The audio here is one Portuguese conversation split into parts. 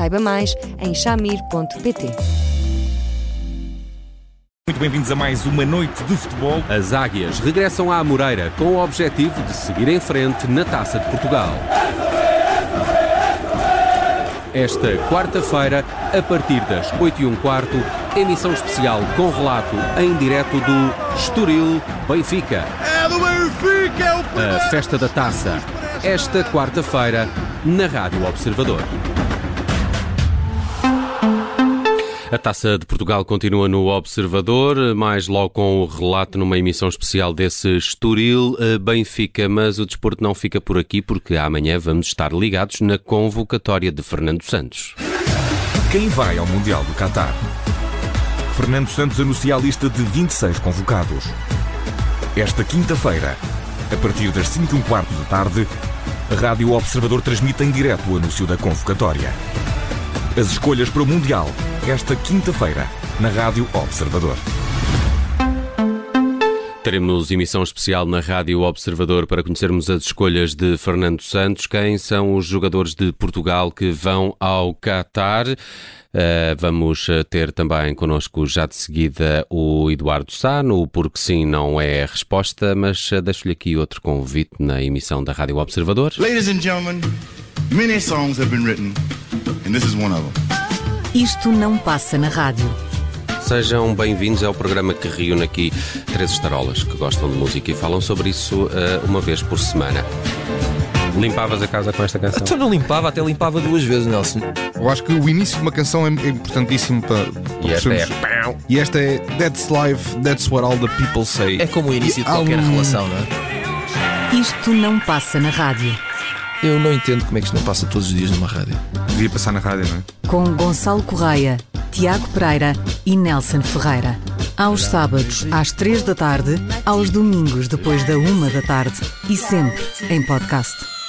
Saiba mais em shamir.pt. Muito bem-vindos a mais uma noite de futebol. As Águias regressam à Moreira com o objetivo de seguir em frente na Taça de Portugal. Esta quarta-feira, a partir das 8 e um quarto, emissão especial com relato em direto do Estoril Benfica. É do Benfica, é o. A festa da taça, esta quarta-feira, na Rádio Observador. A Taça de Portugal continua no Observador, mais logo com o relato numa emissão especial desse Estoril eh, Benfica, mas o desporto não fica por aqui porque amanhã vamos estar ligados na convocatória de Fernando Santos. Quem vai ao Mundial do Qatar? Fernando Santos anuncia a lista de 26 convocados. Esta quinta-feira, a partir das 5 e um quarto da tarde, a Rádio Observador transmite em direto o anúncio da convocatória. As escolhas para o Mundial, esta quinta-feira, na Rádio Observador. Teremos emissão especial na Rádio Observador para conhecermos as escolhas de Fernando Santos. Quem são os jogadores de Portugal que vão ao Qatar? Uh, vamos ter também connosco já de seguida o Eduardo Sano, porque sim não é a resposta, mas uh, deixo-lhe aqui outro convite na emissão da Rádio Observador. Ladies and gentlemen, many songs have been written, and this is one of them. Isto não passa na rádio. Sejam bem-vindos ao programa que reúne aqui três estarolas que gostam de música e falam sobre isso uh, uma vez por semana. Limpavas a casa com esta canção? Então não limpava, até limpava duas vezes, Nelson. Eu acho que o início de uma canção é importantíssimo para. para E esta é. E esta é That's Life, That's What All the People Say. É como o início de qualquer um- relação, não é? Isto não passa na rádio. Eu não entendo como é que isto não passa todos os dias numa rádio. Devia passar na rádio, não é? Com Gonçalo Correia, Tiago Pereira e Nelson Ferreira. Aos sábados, às três da tarde, aos domingos, depois da uma da tarde e sempre em podcast.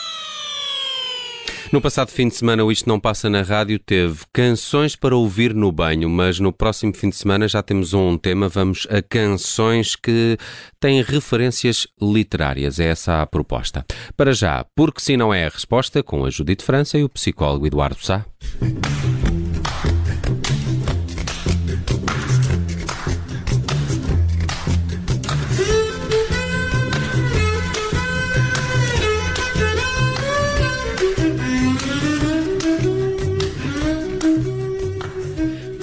No passado fim de semana, o Isto Não Passa na Rádio teve canções para ouvir no banho, mas no próximo fim de semana já temos um tema. Vamos a canções que têm referências literárias. É essa a proposta. Para já, porque se não é a resposta, com a Judite França e o psicólogo Eduardo Sá.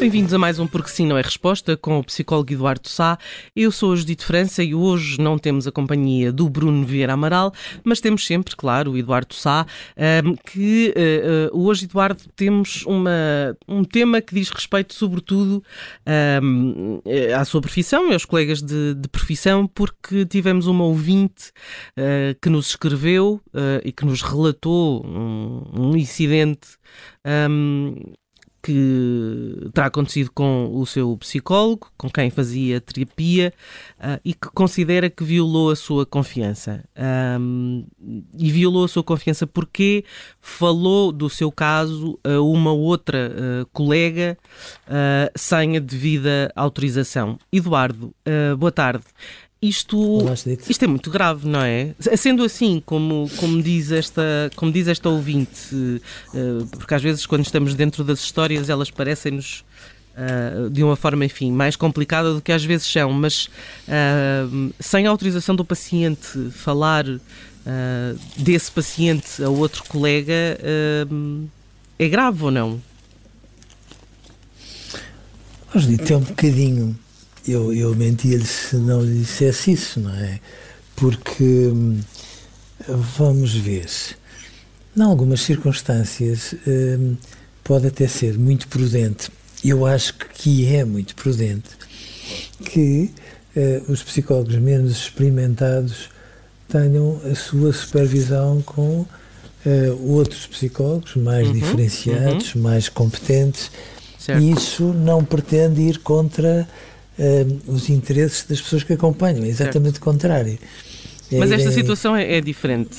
Bem-vindos a mais um Porque Sim Não é Resposta com o psicólogo Eduardo Sá. Eu sou a Judite França e hoje não temos a companhia do Bruno Vieira Amaral, mas temos sempre, claro, o Eduardo Sá, ahm, que ah, ah, hoje, Eduardo, temos uma, um tema que diz respeito sobretudo ahm, eh, à sua profissão e aos colegas de, de profissão, porque tivemos uma ouvinte que nos escreveu e que nos relatou um, um incidente ahm, que terá acontecido com o seu psicólogo, com quem fazia terapia, ah, e que considera que violou a sua confiança. Ahm, e violou a sua confiança porque falou do seu caso a uma outra ah, colega ah, sem a devida autorização. Eduardo, boa tarde. Isto, isto é muito grave, não é? Sendo assim, como, como, diz, esta, como diz esta ouvinte, eh, porque às vezes quando estamos dentro das histórias elas parecem-nos eh, de uma forma, enfim, mais complicada do que às vezes são, mas eh, sem autorização do paciente falar desse paciente a outro colega é grave ou não? Dito, é um bocadinho. Eu, eu mentia-lhe se não lhe dissesse isso, não é? Porque, hum, vamos ver, em algumas circunstâncias hum, pode até ser muito prudente, eu acho que é muito prudente, que eh, os psicólogos menos experimentados tenham a sua supervisão com eh, outros psicólogos mais Uhum, diferenciados, mais competentes Certo. E isso não pretende ir contra uh, os interesses das pessoas que acompanham, é exatamente certo. o contrário. Mas esta é, situação é, é diferente,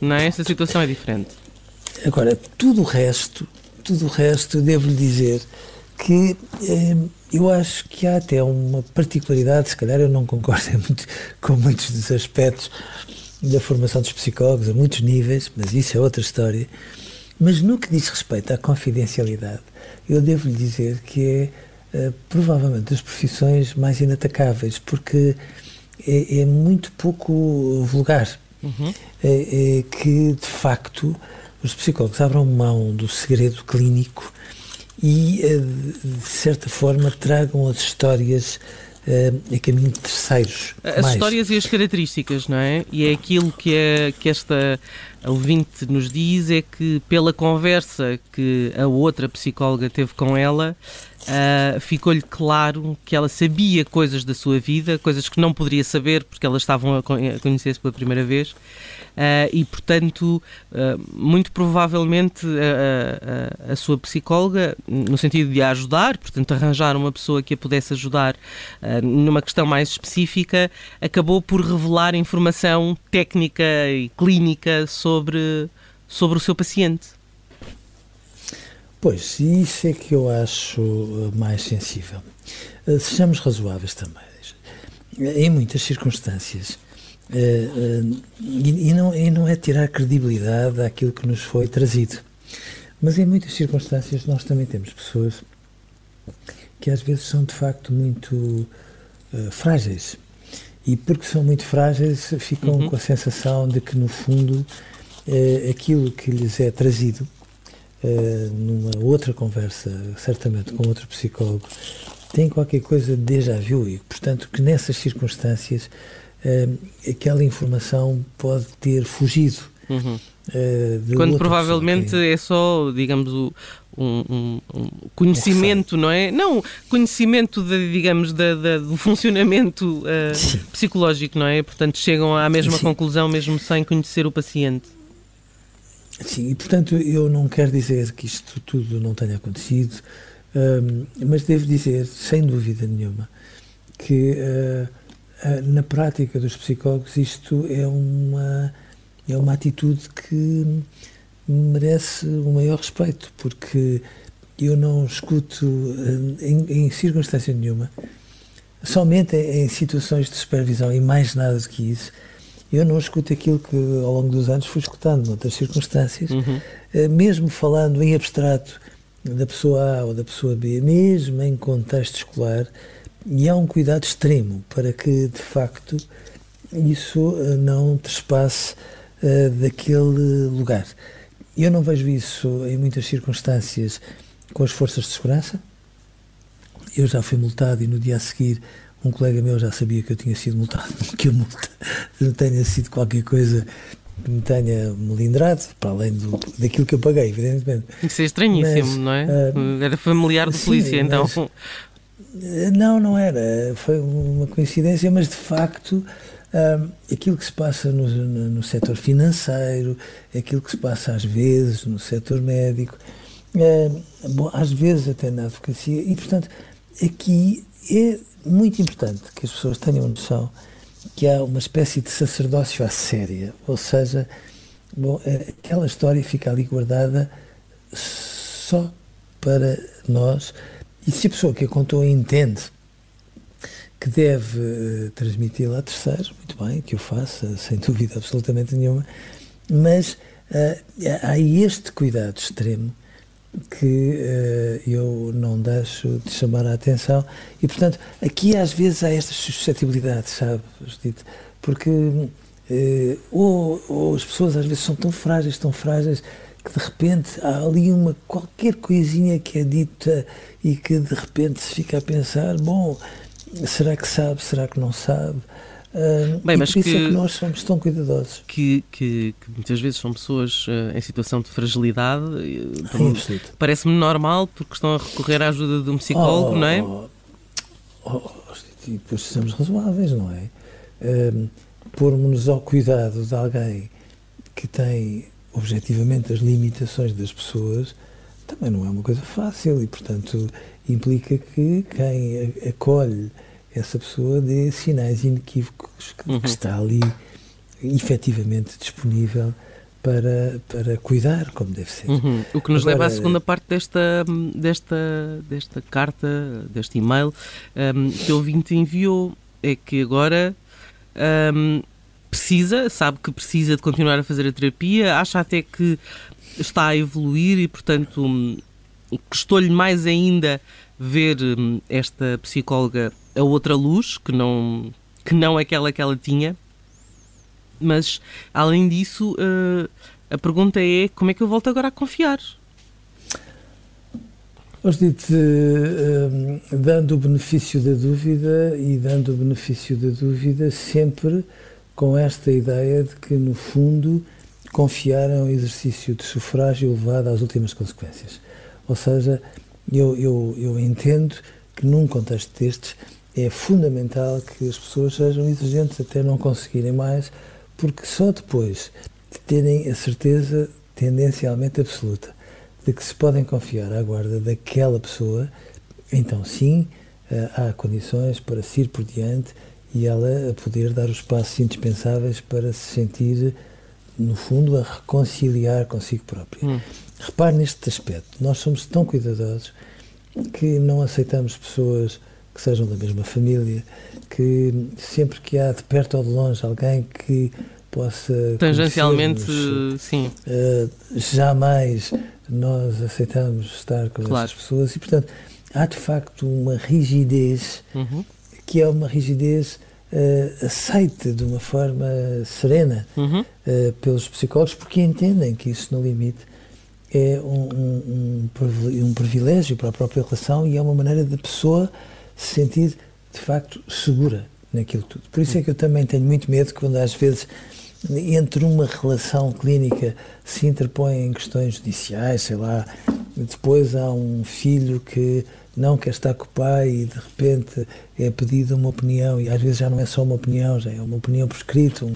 não é? Esta situação é diferente. Agora, tudo o resto, tudo o resto, devo-lhe dizer que eh, eu acho que há até uma particularidade, se calhar eu não concordo muito, com muitos dos aspectos da formação dos psicólogos, a muitos níveis, mas isso é outra história. Mas no que diz respeito à confidencialidade, eu devo lhe dizer que é provavelmente das profissões mais inatacáveis, porque é, é muito pouco vulgar. Uhum. É, é que, de facto, os psicólogos abram mão do segredo clínico e, eh, de certa forma, tragam as histórias a caminho de terceiros. As mais. histórias e as características, não é? E é aquilo que, é, que esta ouvinte nos diz, é que pela conversa que a outra psicóloga teve com ela, Uh, ficou-lhe claro que ela sabia coisas da sua vida, coisas que não poderia saber porque elas estavam a conhecer-se pela primeira vez. Uh, e, portanto, uh, muito provavelmente a, a, a, sua psicóloga, no sentido de a ajudar, portanto, arranjar uma pessoa que a pudesse ajudar numa questão mais específica, acabou por revelar informação técnica e clínica sobre, sobre o seu paciente. Pois, isso é que eu acho eh, mais sensível. Eh, sejamos razoáveis também. Em muitas circunstâncias, eh, e não, e não é tirar credibilidade àquilo que nos foi trazido, mas em muitas circunstâncias nós também temos pessoas que às vezes são de facto muito frágeis. E porque são muito frágeis, ficam uhum. com a sensação de que, no fundo, aquilo que lhes é trazido numa outra conversa, certamente com outro psicólogo, tem qualquer coisa de déjà vu e, portanto, que nessas circunstâncias uh, aquela informação pode ter fugido. Uhum. Uh, Quando provavelmente pessoa, é só, digamos, o, um, um, um, conhecimento, não é? Não, conhecimento, de, digamos, do funcionamento uh, psicológico, não é? Portanto, chegam à mesma Sim. conclusão mesmo sem conhecer o paciente. Sim, e portanto eu não quero dizer que isto tudo não tenha acontecido, um, mas devo dizer, sem dúvida nenhuma, que uh, uh, na prática dos psicólogos isto é uma, é uma atitude que merece o maior respeito, porque eu não escuto uh, em, em circunstância nenhuma, somente em situações de supervisão e mais nada do que isso, eu não escuto aquilo que ao longo dos anos fui escutando noutras circunstâncias, uhum. Eh, mesmo falando em abstrato da pessoa A ou da pessoa B, mesmo em contexto escolar, e há um cuidado extremo para que, de facto, isso eh, não trespasse uh, daquele lugar. Eu não vejo isso em muitas circunstâncias com as forças de segurança. Eu já fui multado e no dia a seguir um colega meu já sabia que eu tinha sido multado, que a multa não tenha sido qualquer coisa que me tenha melindrado, para além do, daquilo que eu paguei, evidentemente. Isso é estranhíssimo, mas, não é? Uh, era familiar do sim, polícia, então. Mas, não, não era. Foi uma coincidência, mas de facto. Uh, aquilo que se passa no, no, no setor financeiro, aquilo que se passa às vezes no setor médico, uh, bom, às vezes até na advocacia, e portanto aqui é muito importante que as pessoas tenham noção que há uma espécie de sacerdócio à séria, ou seja, bom, é, aquela história fica ali guardada só para nós e se a pessoa que a contou entende que deve uh, transmiti-la a terceiros, muito bem, que o faça, sem dúvida absolutamente nenhuma, mas uh, há este cuidado extremo que uh, eu não deixo de chamar a atenção. E, portanto, aqui às vezes há estas suscetibilidades, sabe, Judite? Porque uh, ou, ou, as pessoas às vezes são tão frágeis, tão frágeis, que de repente há ali uma qualquer coisinha que é dita e que de repente se fica a pensar, bom, será que sabe, será que não sabe? Uh, Bem, mas por isso que, é que nós somos tão cuidadosos. Que, que, que muitas vezes são pessoas uh, em situação de fragilidade. Uh, Parece-me normal porque estão a recorrer à ajuda de um psicólogo, oh, não é? Oh, oh, e depois sejamos razoáveis, não é? Pormos-nos ao cuidado de alguém que tem objetivamente as limitações das pessoas também não é uma coisa fácil e, portanto, implica que quem acolhe essa pessoa dê sinais inequívocos que, uhum. que está ali efetivamente disponível para, para cuidar como deve ser. Uhum. O que nos Agora, leva à segunda parte desta, desta, desta carta, deste e-mail um, que o ouvinte enviou, é que agora um, precisa, sabe que precisa de continuar a fazer a terapia, acha até que está a evoluir e, portanto, um, custou-lhe mais ainda ver hum, esta psicóloga a outra luz, que não, que não aquela que ela tinha. Mas, além disso, uh, a pergunta é como é que eu volto agora a confiar? Osdite, uh, dando o benefício da dúvida e dando o benefício da dúvida sempre com esta ideia de que, no fundo, confiar é um exercício de sufrágio levado às últimas consequências. Ou seja, eu, eu, eu entendo que num contexto destes é fundamental que as pessoas sejam exigentes até não conseguirem mais, porque só depois de terem a certeza tendencialmente absoluta de que se podem confiar à guarda daquela pessoa, então sim, eh, há condições para se ir por diante e ela a poder dar os passos indispensáveis para se sentir, no fundo, a reconciliar consigo própria. Hum. Repare neste aspecto, nós somos tão cuidadosos que não aceitamos pessoas que sejam da mesma família, que sempre que há de perto ou de longe alguém que possa. Tangencialmente, sim. Uh, jamais nós aceitamos estar com claro. essas pessoas e, portanto, há de facto uma rigidez uhum. Que é uma rigidez uh, aceita de uma forma serena uhum. uh, pelos psicólogos porque entendem que isso, no limite, é um, um, um, privilégio para a própria relação e é uma maneira da pessoa se sentir de facto segura naquilo tudo. Por isso é que eu também tenho muito medo quando às vezes entre uma relação clínica se interpõem questões judiciais, sei lá, depois há um filho que não quer estar com o pai e de repente é pedido uma opinião e às vezes já não é só uma opinião, já é uma opinião por escrito, um,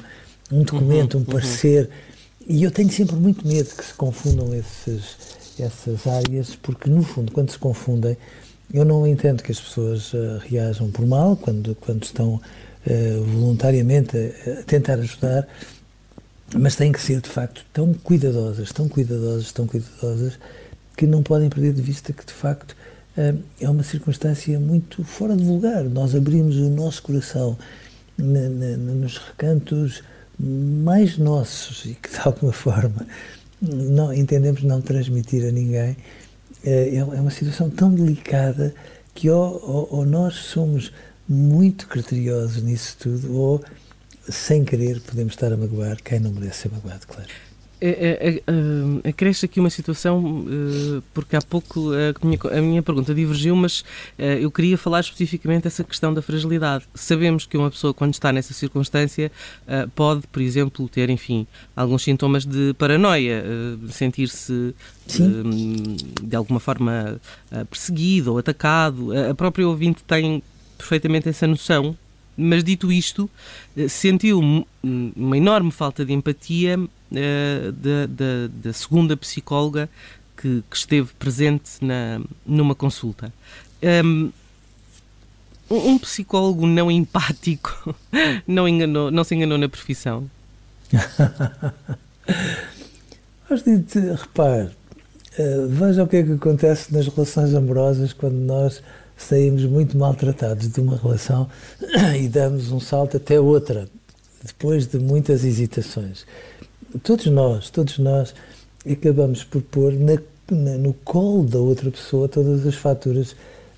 um documento, uhum, um parecer. Uhum. E eu tenho sempre muito medo que se confundam esses, essas áreas, porque no fundo, quando se confundem, eu não entendo que as pessoas uh, reajam por mal quando, quando estão uh, voluntariamente a, a, tentar ajudar, mas têm que ser de facto tão cuidadosas, tão cuidadosas, tão cuidadosas, que não podem perder de vista que de facto uh, é uma circunstância muito fora de lugar. Nós abrimos o nosso coração nos recantos mais nossos e que de alguma forma não entendemos não transmitir a ninguém é, é, é uma situação tão delicada que ou, ou, ou, nós somos muito criteriosos nisso tudo, ou sem querer podemos estar a magoar quem não merece ser magoado, claro. É, é, é, acresce aqui uma situação, eh, porque há pouco a minha, a minha pergunta divergiu, mas eh, eu queria falar especificamente dessa questão da fragilidade. Sabemos que uma pessoa, quando está nessa circunstância, eh, pode, por exemplo, ter, enfim, alguns sintomas de paranoia, sentir-se de alguma forma perseguido ou atacado. A própria ouvinte tem perfeitamente essa noção mas dito isto, sentiu uma enorme falta de empatia uh, da, da, da, segunda psicóloga que, que, esteve presente na, numa consulta. Um, um psicólogo não empático não, enganou, não se enganou na profissão? Mas repare, uh, veja o que é que acontece nas relações amorosas quando nós saímos muito maltratados de uma relação e damos um salto até outra, depois de muitas hesitações todos nós, todos nós acabamos por pôr na, na, no colo da outra pessoa todas as faturas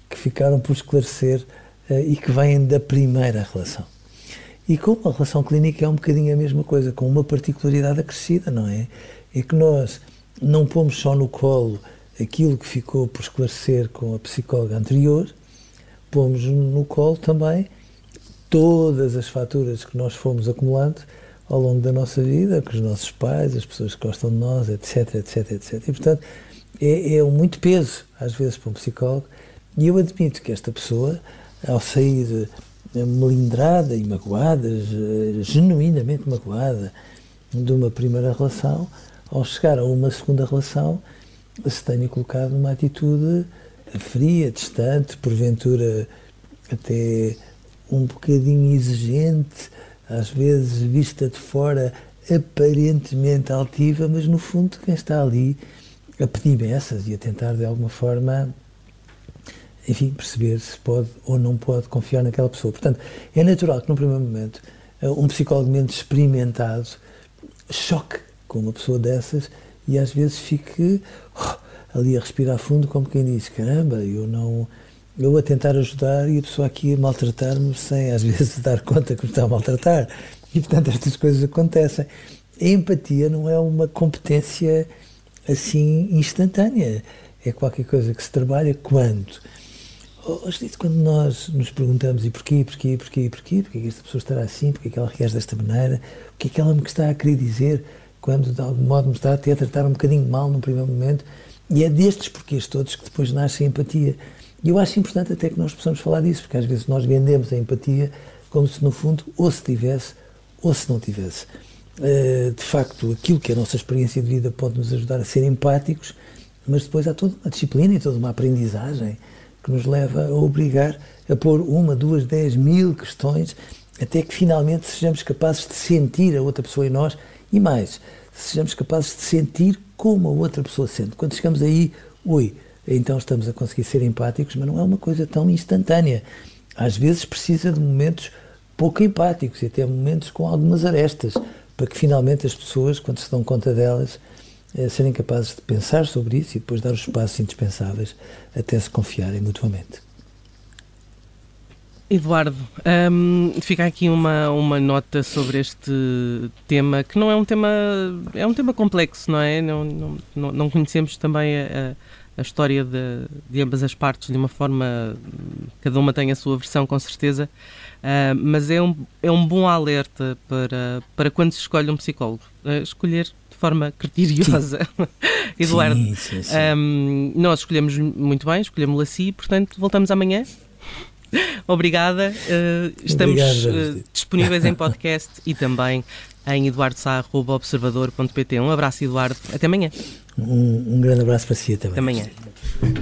que ficaram por esclarecer uh, e que vêm da primeira relação. E como a relação clínica é um bocadinho a mesma coisa, com uma particularidade acrescida, não é? É que nós não pomos só no colo aquilo que ficou por esclarecer com a psicóloga anterior, pomos no colo também todas as faturas que nós fomos acumulando ao longo da nossa vida, com os nossos pais, as pessoas que gostam de nós, etc, etc, etc. E, portanto, é, é muito peso, às vezes, para um psicólogo, e eu admito que esta pessoa, ao sair eh, melindrada e magoada, genuinamente magoada, de uma primeira relação, ao chegar a uma segunda relação, se tenha colocado numa atitude fria, distante, porventura até um bocadinho exigente, às vezes vista de fora aparentemente altiva, mas no fundo quem está ali a pedir beças e a tentar de alguma forma, enfim, perceber se pode ou não pode confiar naquela pessoa. Portanto, é natural que num primeiro momento um psicólogo menos experimentado choque com uma pessoa dessas e às vezes fique oh, ali a respirar fundo como quem diz, caramba, eu não eu a tentar ajudar e a pessoa aqui a maltratar-me sem às vezes dar conta que me está a maltratar. E portanto estas coisas acontecem. A empatia não é uma competência assim instantânea. É qualquer coisa que se trabalha quando? Quando nós nos perguntamos e porquê, porquê, porquê, porquê, porquê que esta pessoa estará assim, porquê que ela reage desta maneira, o que é que ela me está a querer dizer quando de algum modo me está até a tratar um bocadinho mal num primeiro momento, e é destes porquês todos que depois nasce a empatia. E eu acho importante até que nós possamos falar disso, porque às vezes nós vendemos a empatia como se no fundo ou se tivesse ou se não tivesse. Eh, de facto, aquilo que é a nossa experiência de vida pode nos ajudar a ser empáticos, mas depois há toda uma disciplina e toda uma aprendizagem que nos leva a obrigar a pôr uma, duas, dez mil questões até que finalmente sejamos capazes de sentir a outra pessoa em nós e mais, sejamos capazes de sentir como a outra pessoa sente. Quando chegamos aí, ui, então estamos a conseguir ser empáticos, mas não é uma coisa tão instantânea. Às vezes precisa de momentos pouco empáticos e até momentos com algumas arestas, para que finalmente as pessoas, quando se dão conta delas, eh, serem capazes de pensar sobre isso e depois dar os passos indispensáveis até se confiarem mutuamente. Eduardo, um, fica aqui uma, uma nota sobre este tema, que não é um tema, é um tema complexo, não é? Não, não, não conhecemos também a, a história de, de, ambas as partes de uma forma, cada uma tem a sua versão com certeza, uh, mas é um, é um bom alerta para, para quando se escolhe um psicólogo, uh, escolher de forma criteriosa. Eduardo, sim, sim, sim. Um, nós escolhemos muito bem, escolhemos-lo assim, portanto voltamos amanhã. Obrigada. Uh, estamos uh, disponíveis em podcast e também em eduardosá.observador.pt. Um abraço, Eduardo. Até amanhã. Um, um grande abraço para si também. Até amanhã.